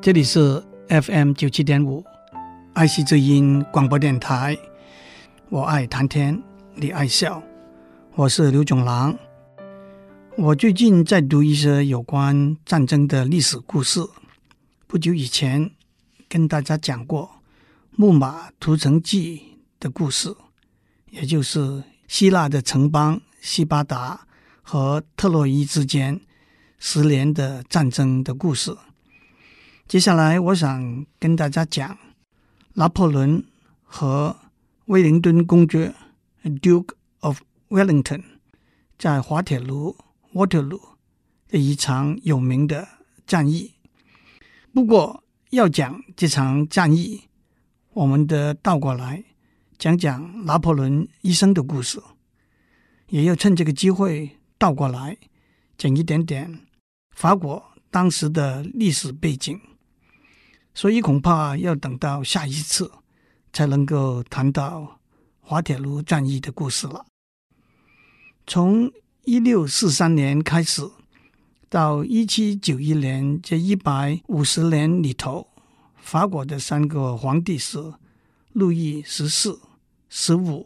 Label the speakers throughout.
Speaker 1: 这里是 FM 九七点五，爱惜之音广播电台。我爱谈天，你爱笑，我是刘总郎。我最近在读一些有关战争的历史故事。不久以前跟大家讲过《木马屠城记》的故事，也就是希腊的城邦西巴达和特洛伊之间十年的战争的故事。接下来，我想跟大家讲拿破仑和威灵顿公爵 （Duke of Wellington） 在滑铁卢 （Waterloo） 的一场有名的战役。不过，要讲这场战役，我们得倒过来讲讲拿破仑一生的故事，也要趁这个机会倒过来讲一点点法国当时的历史背景。所以恐怕要等到下一次才能够谈到滑铁卢战役的故事了。从一六四三年开始到一七九一年这一百五十年里头，法国的三个皇帝是路易十四、十五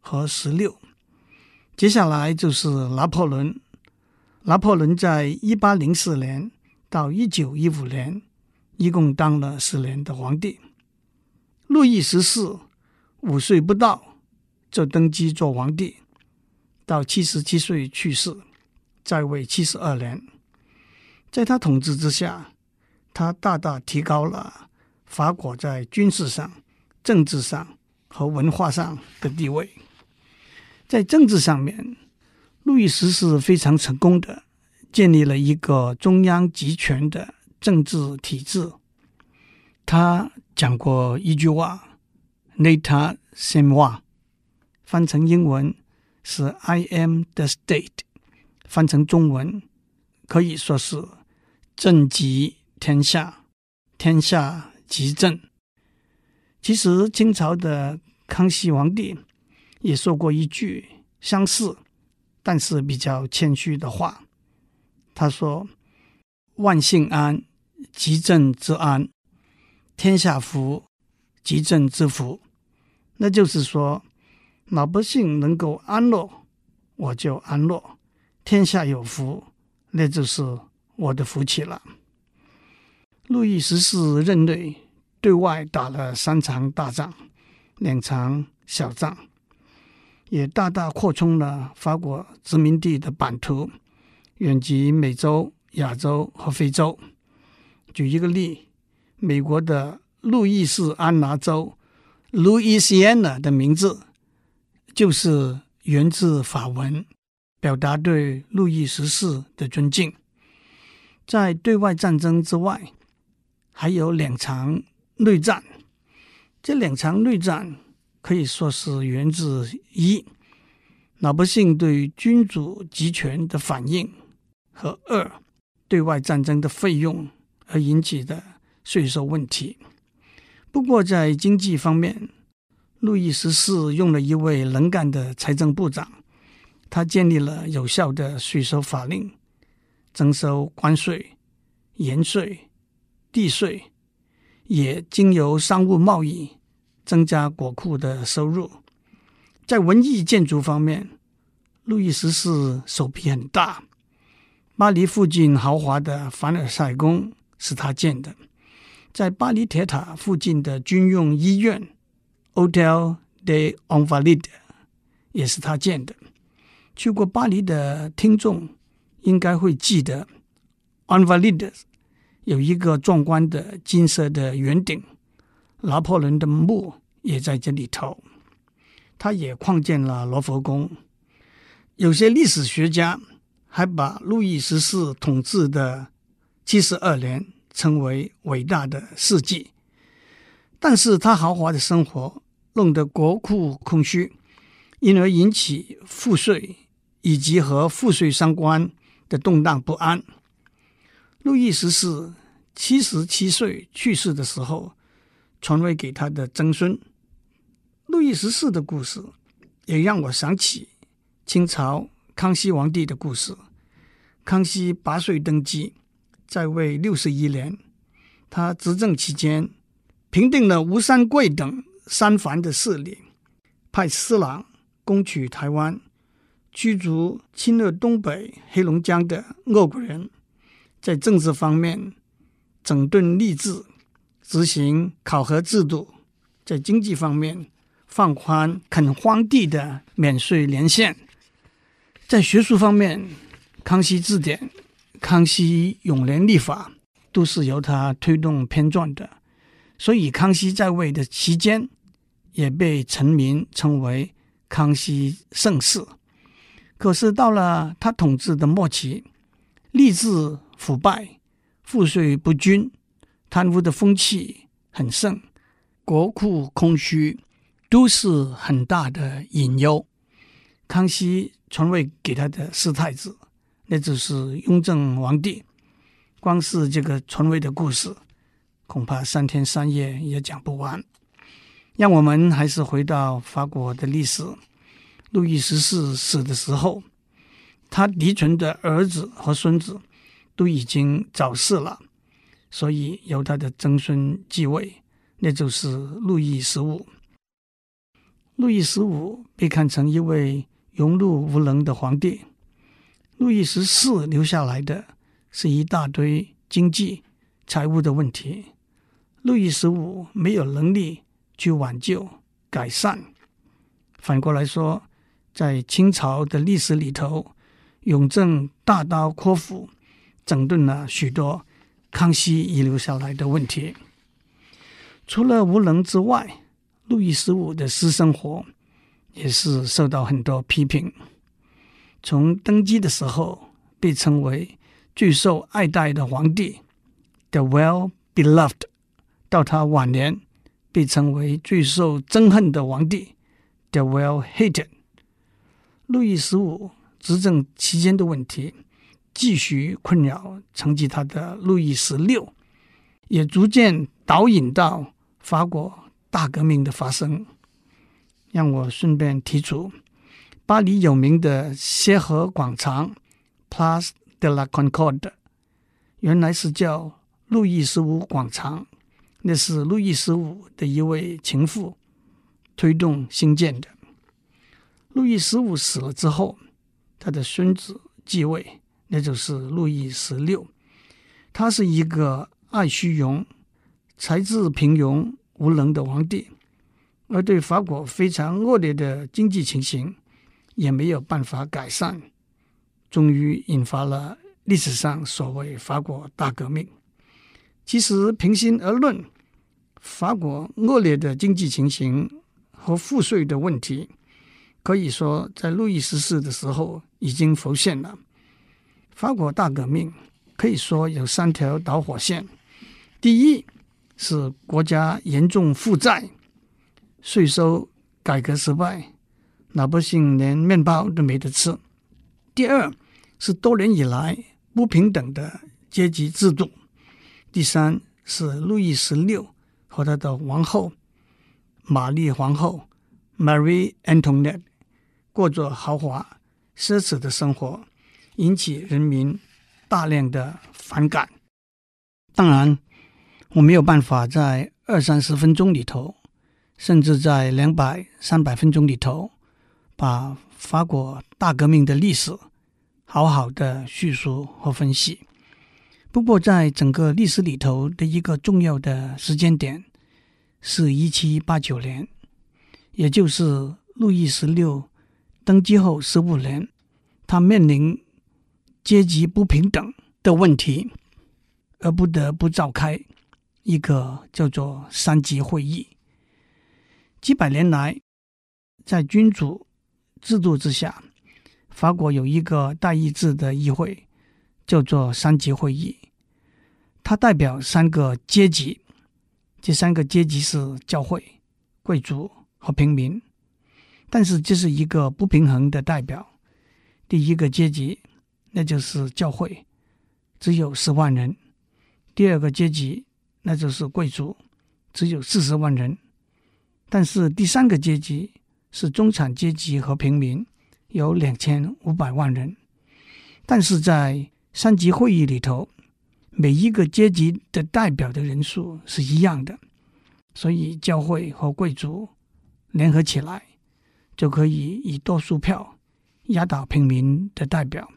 Speaker 1: 和十六。接下来就是拿破仑。拿破仑在一八零四年到一九一五年。一共当了十年的皇帝。路易十四五岁不到就登基做皇帝，到七十七岁去世，在位七十二年。在他统治之下，他大大提高了法国在军事上、政治上和文化上的地位。在政治上面，路易十四非常成功的建立了一个中央集权的。政治体制，他讲过一句话：“L'État c'est moi”，翻成英文是 “I am the state”，翻成中文可以说是“政极天下，天下即政”。其实清朝的康熙皇帝也说过一句相似，但是比较谦虚的话，他说：“万姓安。”即政之安，天下福，即政之福。那就是说，老百姓能够安乐，我就安乐；天下有福，那就是我的福气了。路易十四任内，对外打了三场大仗，两场小仗，也大大扩充了法国殖民地的版图，远及美洲、亚洲和非洲。举一个例，美国的路易斯安那州 （Louisiana） 的名字就是源自法文，表达对路易十四的尊敬。在对外战争之外，还有两场内战。这两场内战可以说是源自一老百姓对君主集权的反应，和二对外战争的费用。而引起的税收问题。不过，在经济方面，路易十四用了一位能干的财政部长，他建立了有效的税收法令，征收关税、盐税、地税，也经由商务贸易增加国库的收入。在文艺建筑方面，路易十四手笔很大，巴黎附近豪华的凡尔赛宫。是他建的，在巴黎铁塔附近的军用医院 Hotel des Invalides 也是他建的。去过巴黎的听众应该会记得 o n v a l i d 有一个壮观的金色的圆顶，拿破仑的墓也在这里头。他也扩建了罗浮宫。有些历史学家还把路易十四统治的七十二年称为伟大的事迹，但是他豪华的生活弄得国库空虚，因而引起赋税以及和赋税相关的动荡不安。路易十四七十七岁去世的时候，传位给他的曾孙。路易十四的故事也让我想起清朝康熙皇帝的故事。康熙八岁登基。在位六十一年，他执政期间，平定了吴三桂等三藩的势力，派施琅攻取台湾，驱逐侵略东北黑龙江的俄国人，在政治方面整顿吏治，执行考核制度；在经济方面放宽垦荒地的免税年限；在学术方面，康熙字典、康熙永年历法都是由他推动编撰的，所以康熙在位的期间也被臣民称为康熙盛世。可是到了他统治的末期，吏治腐败、赋税不均、贪污的风气很盛，国库空虚，都是很大的隐忧。康熙传位给他的四太子，那就是雍正皇帝。光是这个传位的故事，恐怕三天三夜也讲不完。让我们还是回到法国的历史。路易十四死的时候，他嫡传的儿子和孙子都已经早逝了，所以由他的曾孙继位，那就是路易十五。路易十五被看成一位庸碌无能的皇帝，路易十四留下来的是一大堆经济、财务的问题，路易十五没有能力去挽救、改善。反过来说，在清朝的历史里头，永正大刀阔斧整顿了许多康熙遗留下来的问题。除了无能之外，路易十五的私生活也是受到很多批评。从登基的时候被称为最受爱戴的皇帝，the well beloved，到他晚年被称为最受憎恨的皇帝，the well hated。路易十五执政期间的问题继续困扰承继他的路易十六，也逐渐导引到法国大革命的发生。让我顺便提出，巴黎有名的协和广场 （Place de la Concorde） 原来是叫路易十五广场，那是路易十五的一位情妇推动兴建的。路易十五死了之后，他的孙子继位，那就是路易十六。他是一个爱虚荣、才智平庸、无能的皇帝，而对法国非常恶劣的经济情形也没有办法改善，终于引发了历史上所谓法国大革命。其实平心而论，法国恶劣的经济情形和赋税的问题。可以说，在路易十四的时候已经浮现了。法国大革命可以说有三条导火线：第一是国家严重负债，税收改革失败，老百姓连面包都没得吃；第二是多年以来不平等的阶级制度；第三是路易十六和他的王后玛丽皇后 （Marie Antoinette）。过着豪华奢侈的生活，引起人民大量的反感。当然，我没有办法在二三十分钟里头，甚至在两百、三百分钟里头，把法国大革命的历史好好的叙述和分析。不过，在整个历史里头的一个重要的时间点是一七八九年，也就是路易十六。登基后十五年，他面临阶级不平等的问题，而不得不召开一个叫做三级会议。几百年来，在君主制度之下，法国有一个大议制的议会，叫做三级会议。它代表三个阶级，这三个阶级是教会、贵族和平民。但是这是一个不平衡的代表。第一个阶级，那就是教会，只有十万人；第二个阶级，那就是贵族，只有四十万人。但是第三个阶级是中产阶级和平民，有两千五百万人。但是在三级会议里头，每一个阶级的代表的人数是一样的，所以教会和贵族联合起来，就可以以多数票压倒平民的代表。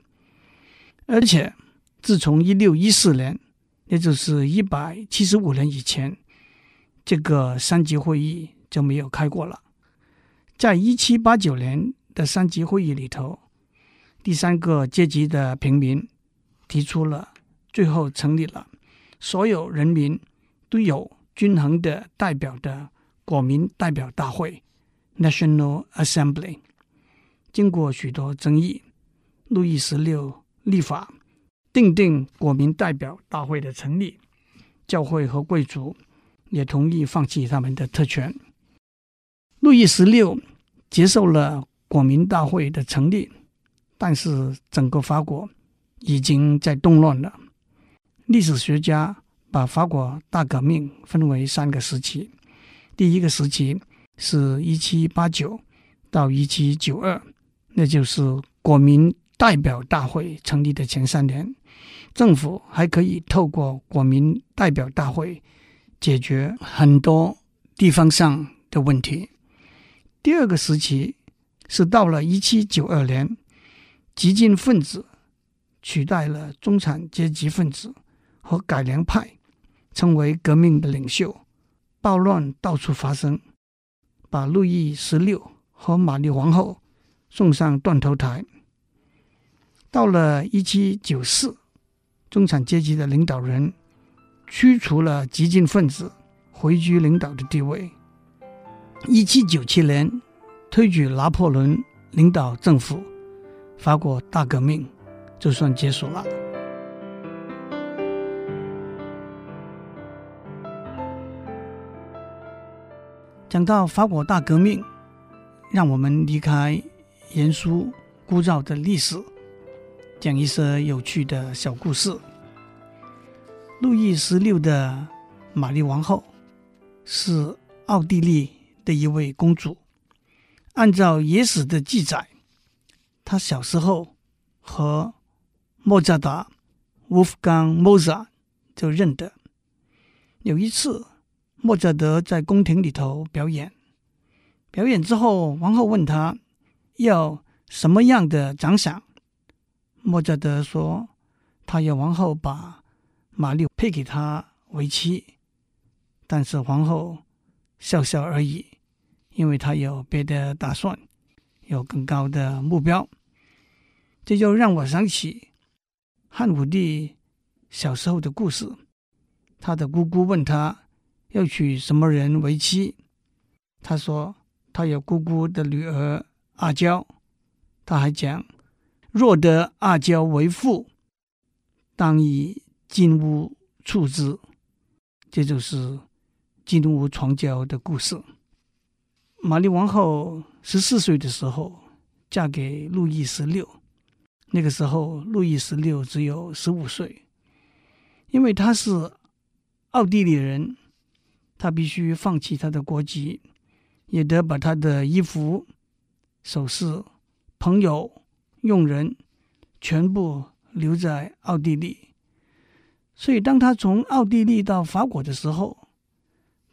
Speaker 1: 而且，自从一六一四年，也就是一百七十五年以前，这个三级会议就没有开过了。在一七八九年的三级会议里头，第三个阶级的平民提出了，最后成立了所有人民都有均衡的代表的国民代表大会 （National Assembly）。经过许多争议，路易十六立法定定国民代表大会的成立，教会和贵族也同意放弃他们的特权。路易十六接受了国民大会的成立。但是整个法国已经在动乱了。历史学家把法国大革命分为三个时期。第一个时期是一七八九到一七九二，那就是国民代表大会成立的前三年，政府还可以透过国民代表大会解决很多地方上的问题。第二个时期是到了一七九二年。激进分子取代了中产阶级分子和改良派，成为革命的领袖，暴乱到处发生，把路易十六和玛丽皇后送上断头台。到了一七九四，中产阶级的领导人驱除了激进分子，回居领导的地位。一七九七年，推举拿破仑领导政府。法国大革命就算结束了。讲到法国大革命，让我们离开严肃枯燥的历史，讲一些有趣的小故事。路易十六的玛丽王后是奥地利的一位公主，按照野史的记载。她小时候和莫扎达 （Wolfgang Mozart） 就认得。有一次，莫扎德在宫廷里头表演，表演之后，王后问他要什么样的奖赏。莫扎德说，他要王后把玛丽配给他为妻，但是皇后笑笑而已，因为他有别的打算。有更高的目标，这就让我想起汉武帝小时候的故事。他的姑姑问他要娶什么人为妻，他说他有姑姑的女儿阿娇。他还讲，若得阿娇为妇，当以金屋处之。这就是金屋藏娇的故事。玛丽王后十四岁的时候嫁给路易十六，那个时候路易十六只有十五岁。因为他是奥地利人，他必须放弃他的国籍，也得把他的衣服、首饰、朋友、佣人全部留在奥地利。所以，当他从奥地利到法国的时候，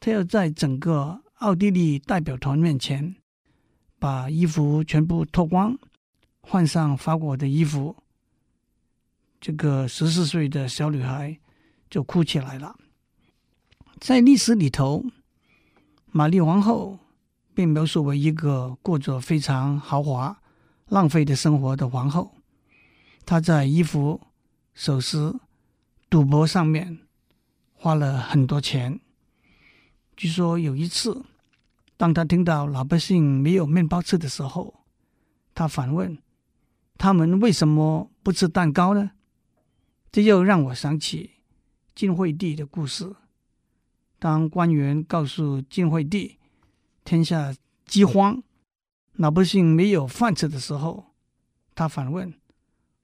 Speaker 1: 他要在整个奥地利代表团面前，把衣服全部脱光，换上法国的衣服。这个十四岁的小女孩就哭起来了。在历史里头，玛丽皇后被描述为一个过着非常豪华、浪费的生活的皇后。她在衣服、首饰、赌博上面花了很多钱。据说有一次，当他听到老百姓没有面包吃的时候，他反问：“他们为什么不吃蛋糕呢？”这又让我想起晋惠帝的故事。当官员告诉晋惠帝天下饥荒，老百姓没有饭吃的时候，他反问：“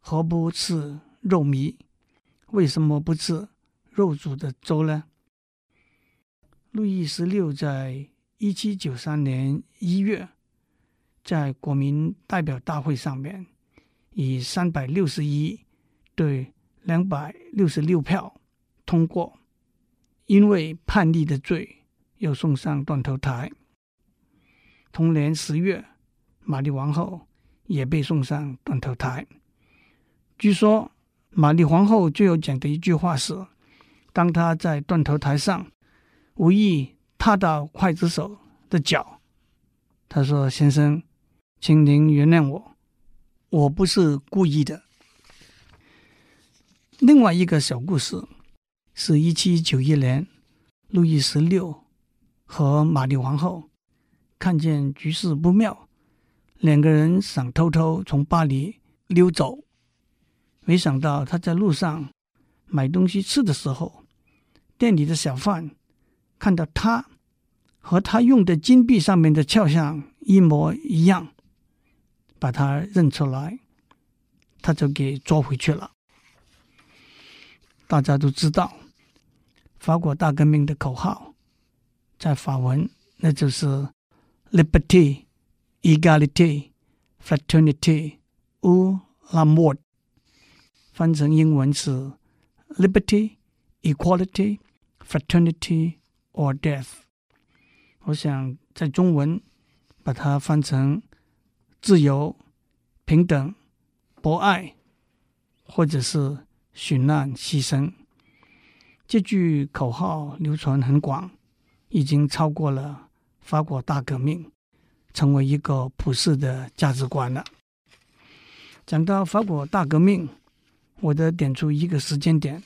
Speaker 1: 何不吃肉糜？为什么不吃肉煮的粥呢？”路易十六在。一七九三年一月，在国民代表大会上面，以三百六十一对两百六十六票通过，因为叛逆的罪，又送上断头台。同年十月，玛丽皇后也被送上断头台。据说，玛丽皇后最有讲的一句话是：当她在断头台上无意踏到刽子手的脚，他说：“先生，请您原谅我，我不是故意的。”另外一个小故事是一七九一年，路易十六和玛丽皇后看见局势不妙，两个人想偷偷从巴黎溜走。没想到他在路上买东西吃的时候，店里的小贩看到他和他用的金币上面的肖像一模一样，把他认出来，他就给捉回去了。大家都知道，法国大革命的口号在法文那就是 “Liberté, Égalité, Fraternité ou la mort”，翻成英文是 “Liberty, Equality, Fraternity or Death”。我想在中文把它翻成“自由、平等、博爱”，或者是。殉难牺牲，这句口号流传很广，已经超过了法国大革命，成为一个普世的价值观了。讲到法国大革命，我得点出一个时间点：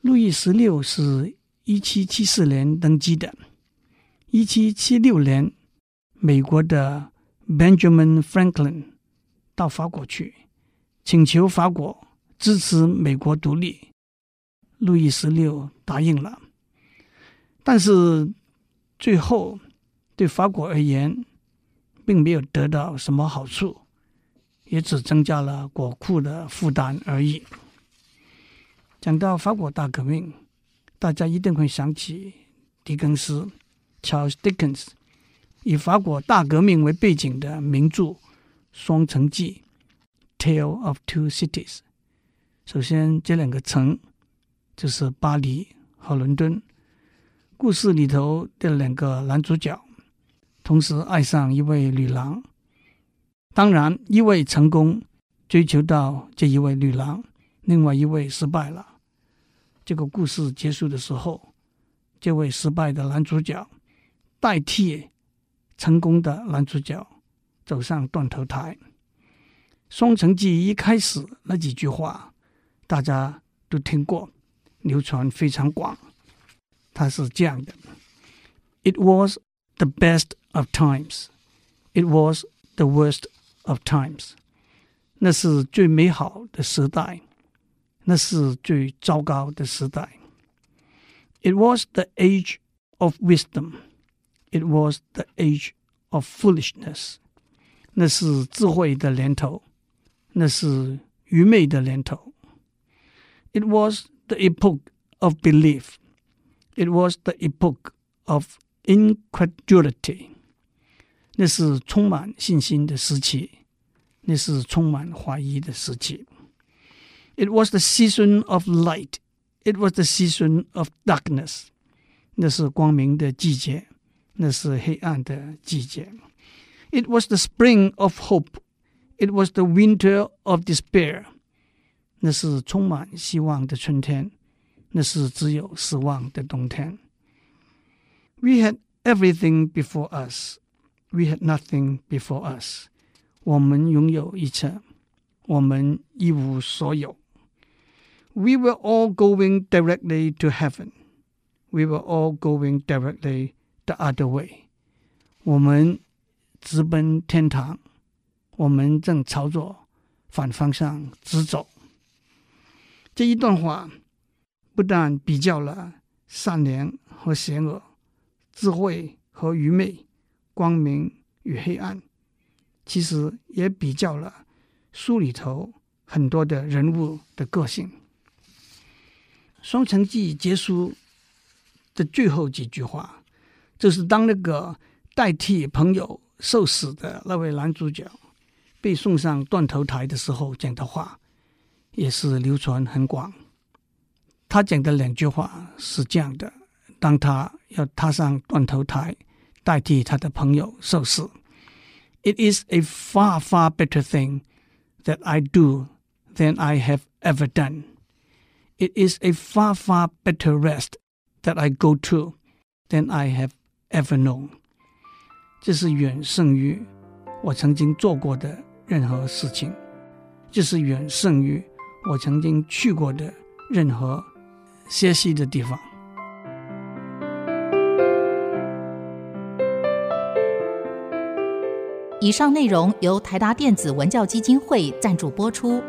Speaker 1: 路易十六是一七七四年登基的，一七七六年，美国的 Benjamin Franklin 到法国去，请求法国。支持美国独立，路易十六答应了，但是最后对法国而言，并没有得到什么好处，也只增加了国库的负担而已。讲到法国大革命，大家一定会想起狄更斯 （Charles Dickens） 以法国大革命为背景的名著《双城记》（Tale of Two Cities）。首先，这两个城就是巴黎和伦敦。故事里头的两个男主角同时爱上一位女郎，当然，一位成功追求到这一位女郎，另外一位失败了。这个故事结束的时候，这位失败的男主角代替成功的男主角走上断头台。《双城记》一开始那几句话。大家都听过，流传非常广。它是这样的：It was the best of times. It was the worst of times. 那是最美好的时代，那是最糟糕的时代。It was the age of wisdom. It was the age of foolishness. 那是智慧的年头，那是愚昧的年头。It was the epoch of belief. It was the epoch of incredulity. 那是充满信心的时期，那是充满怀疑的时期。 It was the season of light. It was the season of darkness. 那是光明的季节，那是黑暗的季节。It was the spring of hope. It was the winter of despair. 那是充满希望的春天，那是只有失望的冬天。We had everything before us, we had nothing before us。我们拥有一切，我们一无所有。 We were all going directly to heaven, we were all going directly the other way。我们直奔天堂，我们正朝着反方向直走。这一段话不但比较了善良和邪恶、智慧和愚昧、光明与黑暗，其实也比较了书里头很多的人物的个性。《双城记》结束的最后几句话，就是当那个代替朋友受死的那位男主角被送上断头台的时候讲的话。也是流传很广。他讲的两句话是这样的：当他要踏上断头台，代替他的朋友受死，It is a far, far better thing that I do than I have ever done. It is a far, far better rest that I go to than I have ever known. 这是远胜于我曾经做过的任何事情，这是远胜于我曾经去过的任何歇息的地方。
Speaker 2: 以上内容由台达电子文教基金会赞助播出。